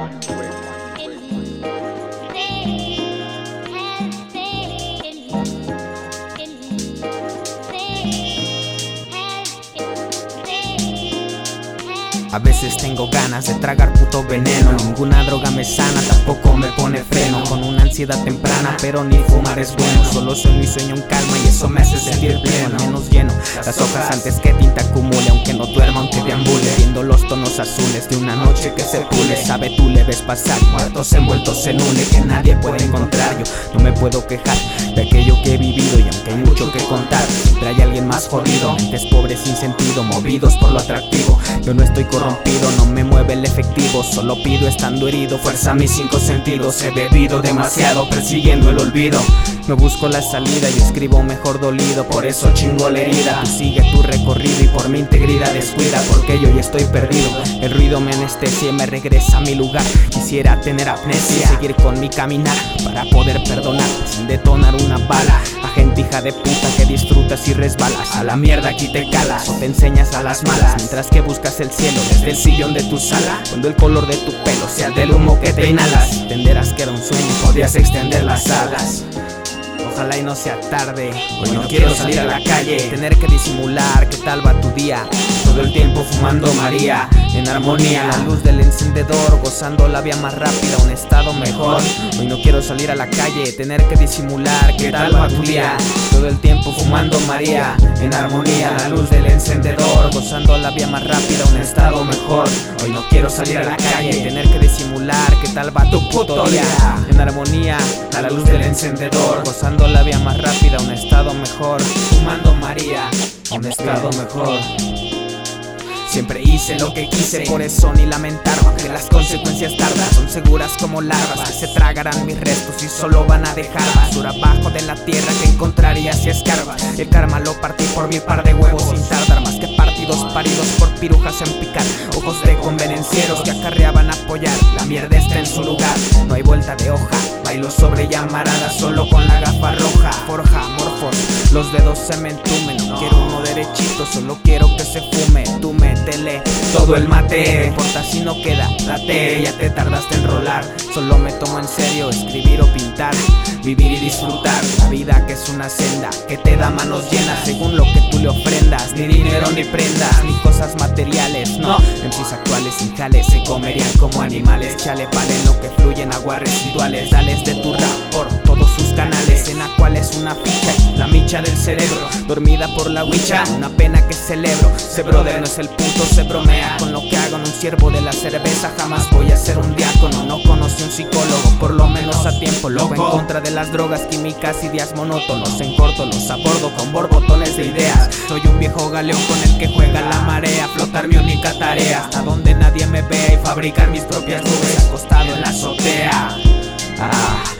one. A veces tengo ganas de tragar puto veneno. Ninguna droga me sana, tampoco me pone freno. Con una ansiedad temprana, pero ni fumar es bueno. Solo sueño y sueño en calma y eso me hace sentir pleno. Menos lleno, las hojas antes que tinta acumule Aunque no duerma, aunque deambule. Viendo los tonos azules de una noche que se pule. Sabe tú le ves pasar, muertos envueltos en une Que nadie puede encontrar, yo no me puedo quejar De aquello que he vivido y aunque hay mucho que contar Siempre hay alguien más jodido, mentes pobres sin sentido Movidos por lo atractivo, yo no estoy corrompido, no me mueve el efectivo, solo pido estando herido, fuerza mis cinco sentidos, he bebido demasiado persiguiendo el olvido. No busco la salida y escribo mejor dolido, por eso chingo la herida. sigue tu recorrido y por mi integridad descuida, porque yo ya estoy perdido. El ruido me anestesia y me regresa a mi lugar. Quisiera tener amnesia, seguir con mi caminar para poder perdonar sin detonar una bala. A gente hija de puta que disfrutas y resbalas. A la mierda aquí te calas o te enseñas a las malas mientras que buscas el cielo desde el sillón de tu sala. Cuando el color de tu pelo sea del humo que te inhalas, entenderás que era un sueño y podrías extender las alas. Ojalá y no sea tarde. Hoy no quiero salir a la calle, tener que disimular qué tal va tu día. Todo el tiempo fumando María, en armonía. La luz del encendedor, gozando la vía más rápida, un estado mejor. Hoy no quiero salir a la calle, tener que disimular qué tal va tu día. Todo el tiempo fumando María, en armonía. La luz del encendedor, gozando la vía más rápida, un estado mejor. Hoy no quiero salir a la calle, tener que disimular qué tal va tu puto día. En armonía, a la luz del encendedor, gozando la vía más rápida, un estado mejor. Fumando María, un estado mejor. Siempre hice lo que quise, por eso ni lamentar Que las consecuencias tardan son seguras como larvas Que se tragarán mis restos y solo van a dejar basura abajo de la tierra que encontraría si escarbas El karma lo partí por mi par de huevos sin tardar Más que partidos paridos por pirujas en picar Ojos de convenencieros que acarreaban apoyar La mierda está en su lugar, no hay vuelta de hoja Bailo sobre llamaradas solo con la gafa roja Forja, morfos, los dedos se me entumen quiero uno derechito, solo quiero que se fume Tú métele todo el mate. No importa si no queda, date Ya te tardaste en rolar. Solo me tomo en serio escribir o pintar Vivir y disfrutar. La vida que es una senda Que te da manos llenas según lo que tú le ofrendas. Ni dinero ni prendas, ni cosas materiales No, en sus actuales sin jales Se comerían como animales. Chale, vale lo que fluyen aguas residuales. Dales de tu rap por todos sus canales En la cual es una ficha, la micha del cerebro Dormida por la huicha, una pena que celebro. Se brother no es el punto, se bromea Con lo que hago en un siervo de la cerveza. Jamás voy a ser un diácono, no conocí un psicólogo Por lo menos a tiempo, loco en contra de las drogas químicas y días monótonos. En corto los abordo con borbotones de ideas. Soy un viejo galeón con el que juega la marea Flotar mi única tarea. Hasta donde nadie me vea Y fabricar mis propias nubes acostado en la azotea. Ah,